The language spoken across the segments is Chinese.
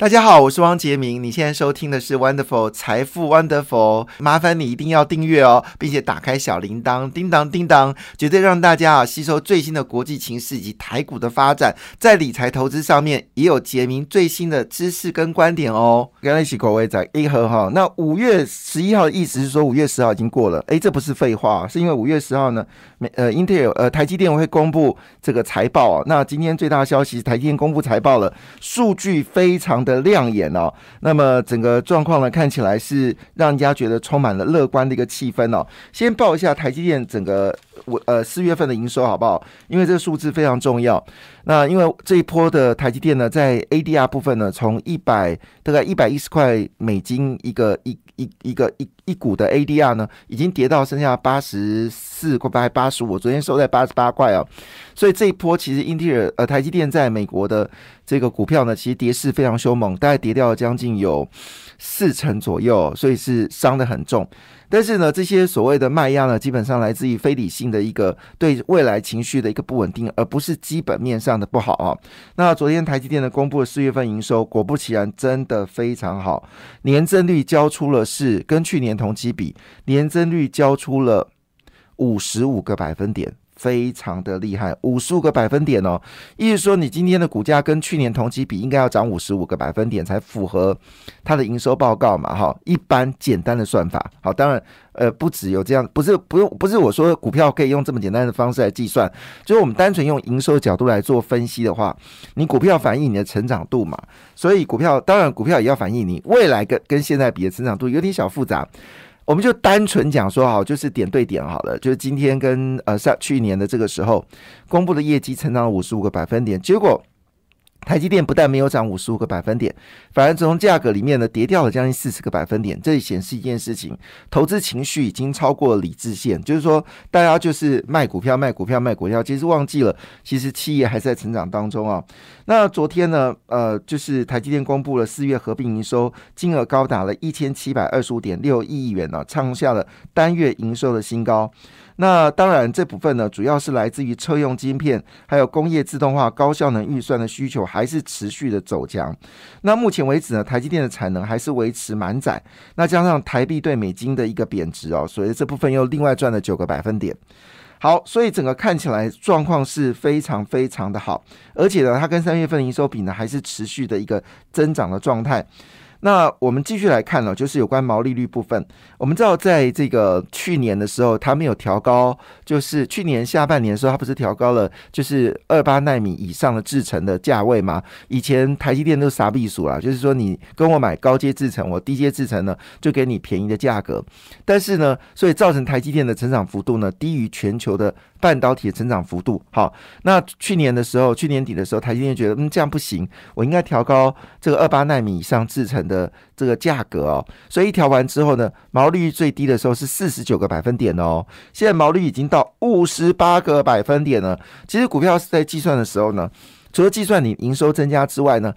大家好，我是汪杰明。你现在收听的是 Wonderful 财富 Wonderful，麻烦你一定要订阅哦，并且打开小铃铛，叮当叮当，绝对让大家啊吸收最新的国际情势以及台股的发展，在理财投资上面也有杰明最新的知识跟观点哦。跟一起口味在一盒哈。那五月十一号的意思是说五月十号已经过了，诶，这不是废话，是因为五月十号呢，美呃英特尔呃台积电会公布这个财报啊。那今天最大的消息台积电公布财报了，数据非常的。的亮眼哦，那么整个状况呢，看起来是让人家觉得充满了乐观的一个气氛哦。先报一下台积电整个我呃四月份的营收好不好？因为这个数字非常重要。那因为这一波的台积电呢，在 ADR 部分呢，从一百大概一百一十块美金一个一一一个一一股的 ADR 呢，已经跌到剩下八十四块八八十五，昨天收在八十八块啊。所以这一波其实英特尔呃台积电在美国的这个股票呢，其实跌势非常凶猛，大概跌掉了将近有四成左右，所以是伤的很重。但是呢，这些所谓的卖压呢，基本上来自于非理性的一个对未来情绪的一个不稳定，而不是基本面上的不好啊。那昨天台积电呢公布了四月份营收，果不其然，真的非常好，年增率交出了是跟去年同期比，年增率交出了五十五个百分点。非常的厉害，五十五个百分点哦，意思说你今天的股价跟去年同期比，应该要涨五十五个百分点才符合它的营收报告嘛？哈，一般简单的算法，好，当然，呃，不只有这样，不是，不用，不是我说股票可以用这么简单的方式来计算，就是我们单纯用营收角度来做分析的话，你股票反映你的成长度嘛，所以股票当然股票也要反映你未来跟跟现在比的成长度，有点小复杂。我们就单纯讲说好，就是点对点好了。就是今天跟呃上去年的这个时候公布的业绩成长了五十五个百分点，结果。台积电不但没有涨五十五个百分点，反而从价格里面呢跌掉了将近四十个百分点。这里显示一件事情：投资情绪已经超过了理智线，就是说大家就是卖股票、卖股票、卖股票，其实忘记了，其实企业还在成长当中啊。那昨天呢，呃，就是台积电公布了四月合并营收，金额高达了一千七百二十五点六亿元呢，创下了单月营收的新高。那当然，这部分呢，主要是来自于车用晶片，还有工业自动化、高效能运算的需求，还是持续的走强。那目前为止呢，台积电的产能还是维持满载。那加上台币对美金的一个贬值哦，所以这部分又另外赚了九个百分点。好，所以整个看起来状况是非常非常的好，而且呢，它跟三月份营收比呢，还是持续的一个增长的状态。那我们继续来看呢，就是有关毛利率部分。我们知道，在这个去年的时候，它没有调高，就是去年下半年的时候，它不是调高了，就是二八纳米以上的制程的价位吗？以前台积电都傻避暑了，就是说你跟我买高阶制程，我低阶制程呢就给你便宜的价格。但是呢，所以造成台积电的成长幅度呢低于全球的。半导体的成长幅度好，那去年的时候，去年底的时候，台积电觉得嗯这样不行，我应该调高这个二八纳米以上制成的这个价格哦，所以一调完之后呢，毛利率最低的时候是四十九个百分点哦，现在毛利率已经到五十八个百分点了。其实股票是在计算的时候呢，除了计算你营收增加之外呢，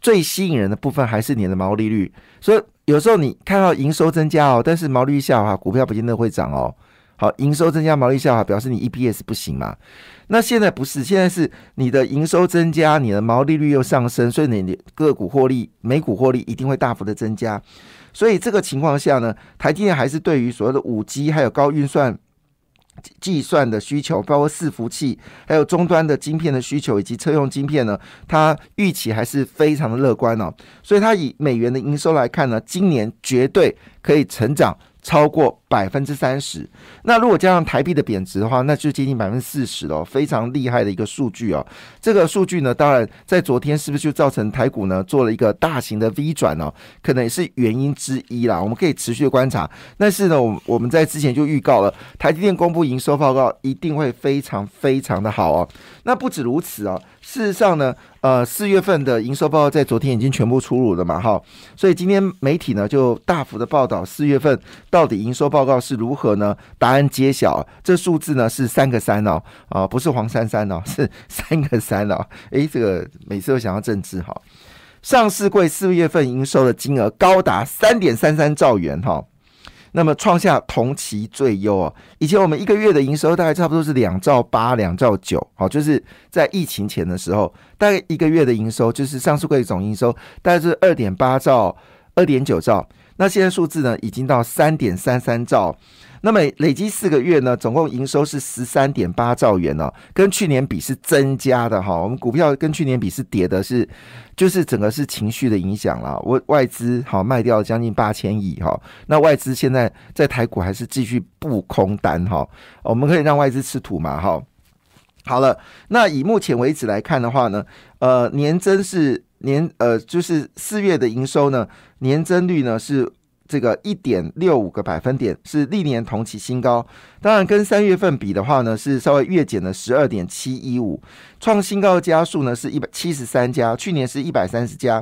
最吸引人的部分还是你的毛利率。所以有时候你看到营收增加哦，但是毛利率下滑，股票不见得会涨哦。好，营收增加，毛利下滑，表示你 EPS 不行嘛？那现在不是，现在是你的营收增加，你的毛利率又上升，所以你的个股获利、每股获利一定会大幅的增加。所以这个情况下呢，台积电还是对于所谓的五 G 还有高运算计算的需求，包括伺服器，还有终端的晶片的需求，以及车用晶片呢，它预期还是非常的乐观哦。所以它以美元的营收来看呢，今年绝对可以成长。超过百分之三十，那如果加上台币的贬值的话，那就接近百分之四十了，非常厉害的一个数据哦。这个数据呢，当然在昨天是不是就造成台股呢做了一个大型的 V 转呢？可能也是原因之一啦。我们可以持续观察。但是呢，我我们在之前就预告了，台积电公布营收报告一定会非常非常的好哦。那不止如此哦。事实上呢，呃，四月份的营收报告在昨天已经全部出炉了嘛，哈，所以今天媒体呢就大幅的报道四月份到底营收报告是如何呢？答案揭晓，这数字呢是三个三哦，啊，不是黄珊珊哦，是三个三哦，诶，这个每次都想要政治哈，上市柜四月份营收的金额高达三点三三兆元哈。那么创下同期最优哦。以前我们一个月的营收大概差不多是两兆八、两兆九，好，就是在疫情前的时候，大概一个月的营收就是上市柜总营收大概是二点八兆、二点九兆。那现在数字呢，已经到三点三三兆。那么累积四个月呢，总共营收是十三点八兆元哦，跟去年比是增加的哈。我们股票跟去年比是跌的，是就是整个是情绪的影响了。外外资好卖掉将近八千亿哈，那外资现在在台股还是继续布空单哈。我们可以让外资吃土嘛哈。好了，那以目前为止来看的话呢，呃，年增是年呃就是四月的营收呢，年增率呢是。这个一点六五个百分点是历年同期新高，当然跟三月份比的话呢，是稍微月减了十二点七一五，创新高的家数呢是一百七十三家，去年是一百三十家。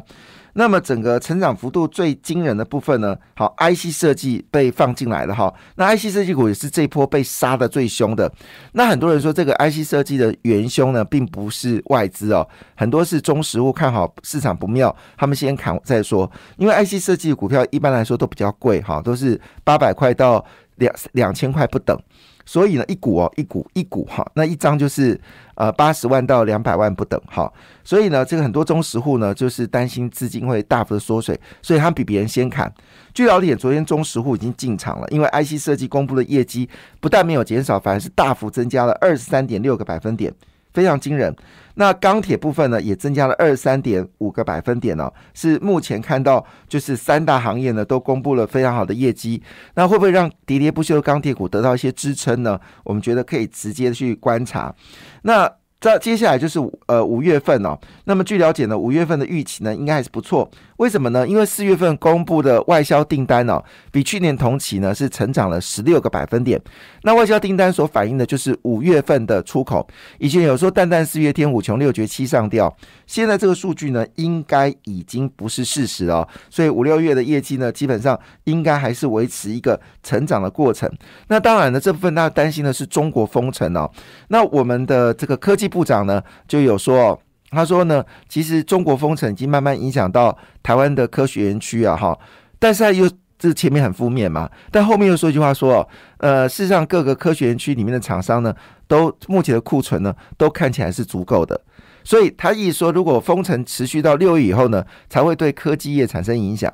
那么整个成长幅度最惊人的部分呢？好，IC 设计被放进来了哈。那 IC 设计股也是这波被杀的最凶的。那很多人说这个 IC 设计的元凶呢，并不是外资哦，很多是中实物看好市场不妙，他们先砍再说。因为 IC 设计的股票一般来说都比较贵哈，都是八百块到两两千块不等。所以呢，一股哦，一股一股哈，那一张就是呃八十万到两百万不等哈。所以呢，这个很多中石户呢，就是担心资金会大幅的缩水，所以他比别人先砍。据了解，昨天中石户已经进场了，因为 IC 设计公布的业绩不但没有减少，反而是大幅增加了二十三点六个百分点。非常惊人。那钢铁部分呢，也增加了二三点五个百分点哦，是目前看到就是三大行业呢都公布了非常好的业绩。那会不会让喋喋不休的钢铁股得到一些支撑呢？我们觉得可以直接去观察。那。这接下来就是呃五月份哦，那么据了解呢，五月份的预期呢应该还是不错。为什么呢？因为四月份公布的外销订单哦，比去年同期呢是成长了十六个百分点。那外销订单所反映的就是五月份的出口。以前有说淡淡四月天五穷六绝七上吊，现在这个数据呢应该已经不是事实了。所以五六月的业绩呢，基本上应该还是维持一个成长的过程。那当然呢，这部分大家担心的是中国封城哦。那我们的这个科技。部长呢就有说，他说呢，其实中国封城已经慢慢影响到台湾的科学园区啊，哈，但是他又这前面很负面嘛，但后面又说一句话说，呃，事实上各个科学园区里面的厂商呢，都目前的库存呢，都看起来是足够的，所以他意思说，如果封城持续到六月以后呢，才会对科技业产生影响。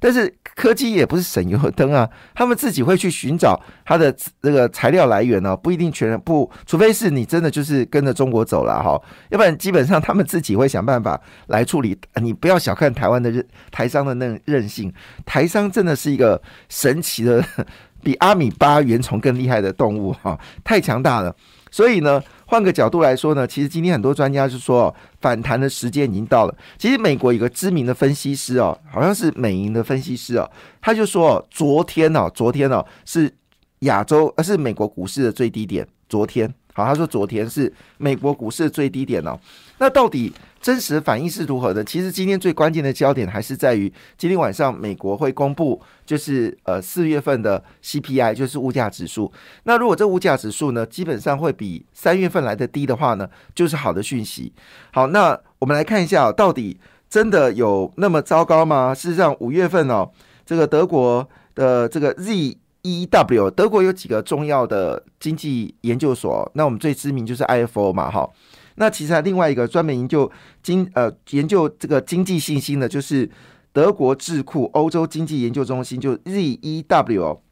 但是科技也不是省油灯啊，他们自己会去寻找它的这个材料来源呢，不一定全不，除非是你真的就是跟着中国走了哈，要不然基本上他们自己会想办法来处理。你不要小看台湾的韧台商的那韧性，台商真的是一个神奇的，比阿米巴原虫更厉害的动物哈，太强大了。所以呢。换个角度来说呢，其实今天很多专家是说哦反弹的时间已经到了。其实美国有个知名的分析师哦，好像是美银的分析师哦，他就说哦昨天哦，昨天哦是亚洲呃是美国股市的最低点，昨天。好，他说昨天是美国股市的最低点哦。那到底真实反应是如何的？其实今天最关键的焦点还是在于今天晚上美国会公布，就是呃四月份的 CPI，就是物价指数。那如果这物价指数呢，基本上会比三月份来的低的话呢，就是好的讯息。好，那我们来看一下，到底真的有那么糟糕吗？事实上，五月份哦，这个德国的这个 Z。E W 德国有几个重要的经济研究所，那我们最知名就是 I F O 嘛，哈。那其实另外一个专门研究经呃研究这个经济信心的，就是德国智库欧洲经济研究中心，就 Z E W。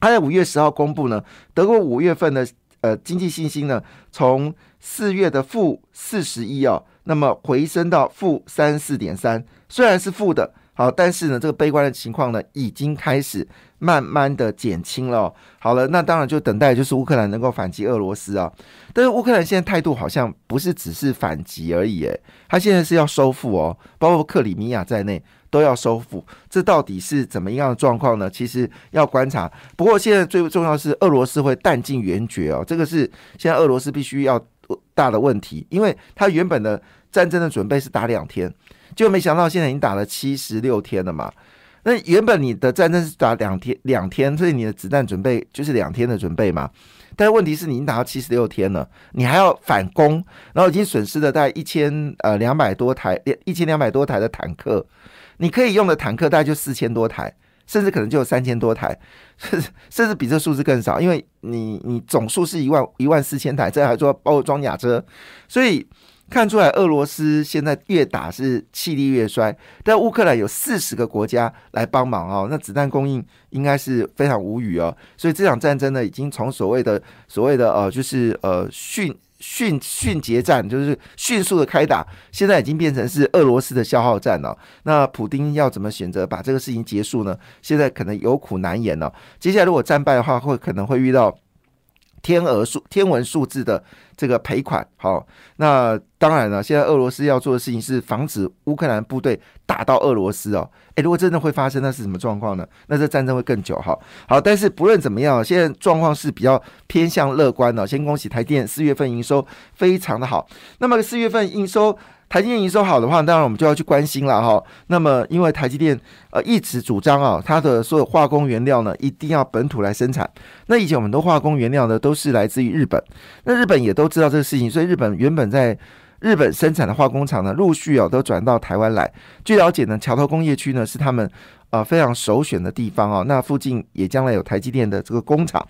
它在五月十号公布呢，德国五月份的呃经济信心呢，从四月的负四十一哦，那么回升到负三四点三，虽然是负的。好，但是呢，这个悲观的情况呢，已经开始慢慢的减轻了。好了，那当然就等待就是乌克兰能够反击俄罗斯啊。但是乌克兰现在态度好像不是只是反击而已，诶，他现在是要收复哦，包括克里米亚在内都要收复。这到底是怎么样的状况呢？其实要观察。不过现在最重要是俄罗斯会弹尽援绝哦，这个是现在俄罗斯必须要大的问题，因为他原本的战争的准备是打两天。就没想到现在已经打了七十六天了嘛？那原本你的战争是打两天，两天，所以你的子弹准备就是两天的准备嘛。但问题是你已经打到七十六天了，你还要反攻，然后已经损失了大概一千呃两百多台，一千两百多台的坦克，你可以用的坦克大概就四千多台。甚至可能就有三千多台，甚至甚至比这数字更少，因为你你总数是一万一万四千台，这还说包括装甲车，所以看出来俄罗斯现在越打是气力越衰。但乌克兰有四十个国家来帮忙哦，那子弹供应应该是非常无语哦。所以这场战争呢，已经从所谓的所谓的呃，就是呃训。迅迅捷战就是迅速的开打，现在已经变成是俄罗斯的消耗战了。那普丁要怎么选择把这个事情结束呢？现在可能有苦难言了。接下来如果战败的话，会可能会遇到。天鹅数天文数字的这个赔款，好，那当然了，现在俄罗斯要做的事情是防止乌克兰部队打到俄罗斯哦。诶，如果真的会发生，那是什么状况呢？那这战争会更久哈。好，但是不论怎么样，现在状况是比较偏向乐观的。先恭喜台电四月份营收非常的好，那么四月份营收。台积电营收好的话，当然我们就要去关心了哈。那么，因为台积电呃一直主张啊，它的所有化工原料呢，一定要本土来生产。那以前我们的化工原料呢，都是来自于日本。那日本也都知道这个事情，所以日本原本在日本生产的化工厂呢，陆续啊都转到台湾来。据了解呢，桥头工业区呢是他们呃非常首选的地方啊。那附近也将来有台积电的这个工厂。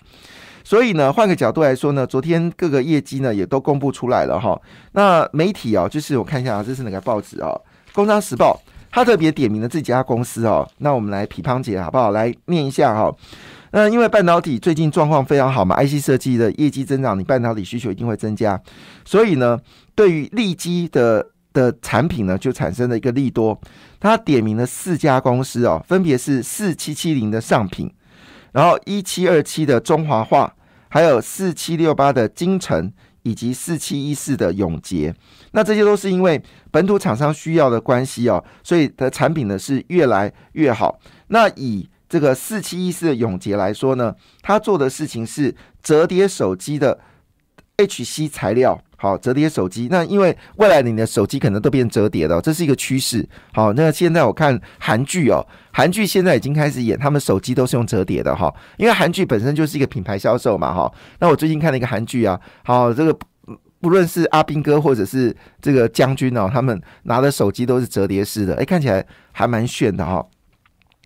所以呢，换个角度来说呢，昨天各个业绩呢也都公布出来了哈。那媒体啊，就是我看一下啊，这是哪个报纸啊？《工商时报》它特别点名了这几家公司哦。那我们来批判姐好不好？来念一下哈。那因为半导体最近状况非常好嘛，IC 设计的业绩增长，你半导体需求一定会增加。所以呢，对于利基的的产品呢，就产生了一个利多。它点名了四家公司哦，分别是四七七零的上品。然后一七二七的中华化，还有四七六八的金城，以及四七一四的永杰，那这些都是因为本土厂商需要的关系哦，所以的产品呢是越来越好。那以这个四七一四的永杰来说呢，他做的事情是折叠手机的 HC 材料。好，折叠手机，那因为未来你的手机可能都变折叠的，这是一个趋势。好，那现在我看韩剧哦，韩剧现在已经开始演，他们手机都是用折叠的哈，因为韩剧本身就是一个品牌销售嘛哈。那我最近看了一个韩剧啊，好，这个不论是阿兵哥或者是这个将军哦，他们拿的手机都是折叠式的，哎，看起来还蛮炫的哈。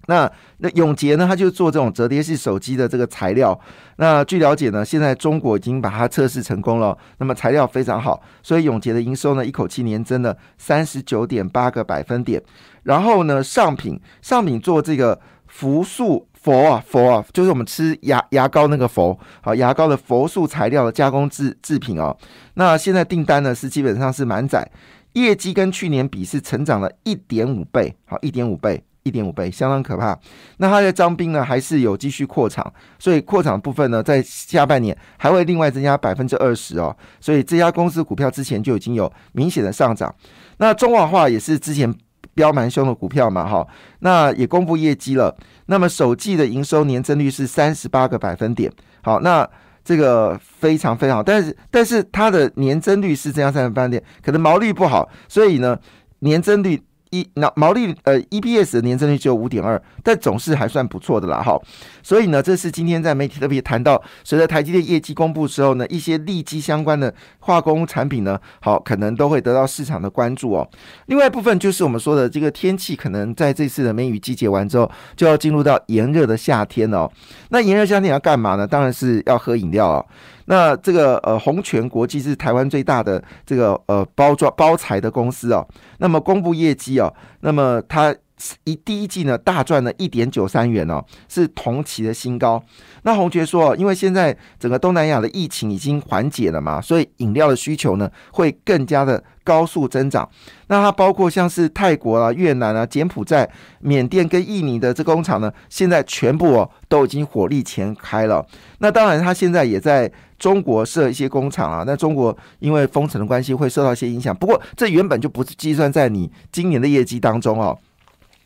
那那永杰呢？他就做这种折叠式手机的这个材料。那据了解呢，现在中国已经把它测试成功了。那么材料非常好，所以永杰的营收呢，一口气年增了三十九点八个百分点。然后呢，上品上品做这个氟素佛啊佛啊，就是我们吃牙牙膏那个佛，好牙膏的氟素材料的加工制制品哦。那现在订单呢是基本上是满载，业绩跟去年比是成长了一点五倍，好一点五倍。一点五倍，相当可怕。那它的张兵呢，还是有继续扩厂，所以扩厂部分呢，在下半年还会另外增加百分之二十哦。所以这家公司股票之前就已经有明显的上涨。那中网化也是之前飙蛮凶的股票嘛，哈，那也公布业绩了。那么首季的营收年增率是三十八个百分点，好，那这个非常非常好。但是但是它的年增率是这样三十八点，可能毛利不好，所以呢，年增率。一那毛利呃 EPS 的年增率只有五点二，但总是还算不错的啦哈。所以呢，这是今天在媒体特别谈到，随着台积电业绩公布之后呢，一些利基相关的化工产品呢，好可能都会得到市场的关注哦。另外一部分就是我们说的这个天气，可能在这次的梅雨季节完之后，就要进入到炎热的夏天哦。那炎热夏天要干嘛呢？当然是要喝饮料啊。那这个呃，红泉国际是台湾最大的这个呃包装包材的公司哦。那么公布业绩啊，那么他一第一季呢大赚了一点九三元哦，是同期的新高。那红爵说，因为现在整个东南亚的疫情已经缓解了嘛，所以饮料的需求呢会更加的。高速增长，那它包括像是泰国啊、越南啊、柬埔寨、缅甸跟印尼的这工厂呢，现在全部哦都已经火力全开了。那当然，它现在也在中国设一些工厂啊。那中国因为封城的关系，会受到一些影响。不过，这原本就不是计算在你今年的业绩当中哦。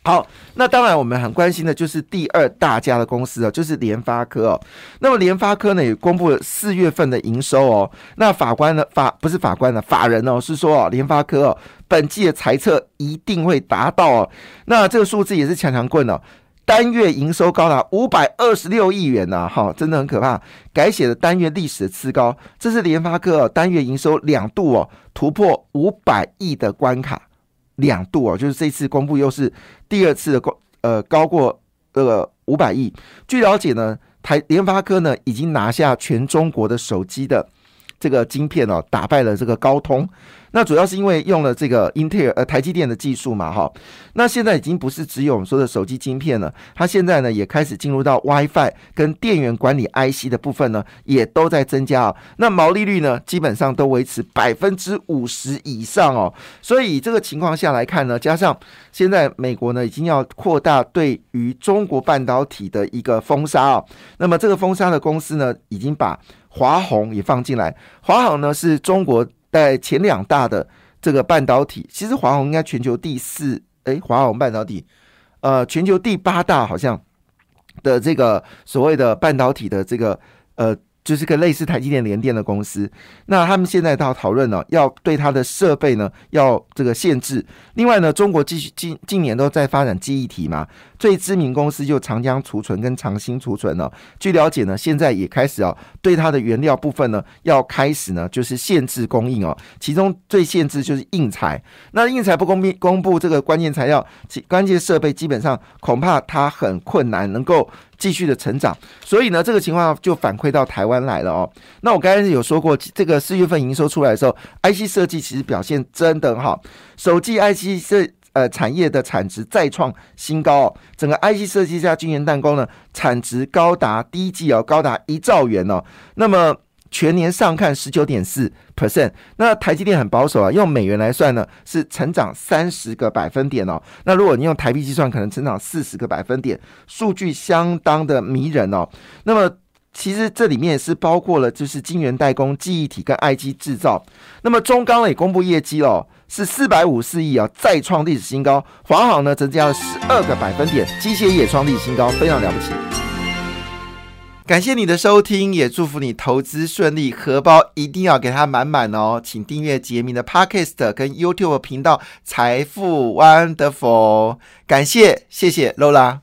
好，那当然我们很关心的就是第二大家的公司哦，就是联发科哦。那么联发科呢也公布了四月份的营收哦。那法官呢法不是法官呢法人哦是说哦联发科哦本季的财测一定会达到哦。那这个数字也是强强棍哦，单月营收高达五百二十六亿元呐，哈，真的很可怕，改写了单月历史的次高。这是联发科哦单月营收两度哦突破五百亿的关卡。两度哦，就是这次公布又是第二次的高呃高过呃五百亿。据了解呢，台联发科呢已经拿下全中国的手机的这个晶片哦，打败了这个高通。那主要是因为用了这个英特尔呃台积电的技术嘛，哈。那现在已经不是只有我们说的手机晶片了，它现在呢也开始进入到 WiFi 跟电源管理 IC 的部分呢，也都在增加啊。那毛利率呢，基本上都维持百分之五十以上哦。所以这个情况下来看呢，加上现在美国呢已经要扩大对于中国半导体的一个封杀啊。那么这个封杀的公司呢，已经把华虹也放进来。华虹呢是中国。在前两大的这个半导体，其实华虹应该全球第四，哎，华虹半导体，呃，全球第八大好像的这个所谓的半导体的这个呃。就是个类似台积电联电的公司，那他们现在到讨论呢，要对它的设备呢要这个限制。另外呢，中国继续近近年都在发展记忆体嘛，最知名公司就长江储存跟长兴储存呢。据了解呢，现在也开始啊，对它的原料部分呢要开始呢就是限制供应哦。其中最限制就是硬材，那硬材不公公公布这个关键材料、关键设备，基本上恐怕它很困难能够。继续的成长，所以呢，这个情况就反馈到台湾来了哦。那我刚才有说过，这个四月份营收出来的时候，IC 设计其实表现真的很好，手机 IC 设呃产业的产值再创新高哦。整个 IC 设计加晶圆蛋糕呢，产值高达第一季哦，高达一兆元哦。那么全年上看十九点四 percent，那台积电很保守啊，用美元来算呢是成长三十个百分点哦。那如果你用台币计算，可能成长四十个百分点，数据相当的迷人哦。那么其实这里面是包括了就是晶圆代工、记忆体跟 I G 制造。那么中钢也公布业绩哦，是四百五四亿啊，再创历史新高。华航呢增加了十二个百分点，机械也创历史新高，非常了不起。感谢你的收听，也祝福你投资顺利，荷包一定要给它满满哦！请订阅杰明的 Podcast 跟 YouTube 频道《财富 Wonderful》，感谢，谢谢 Lola。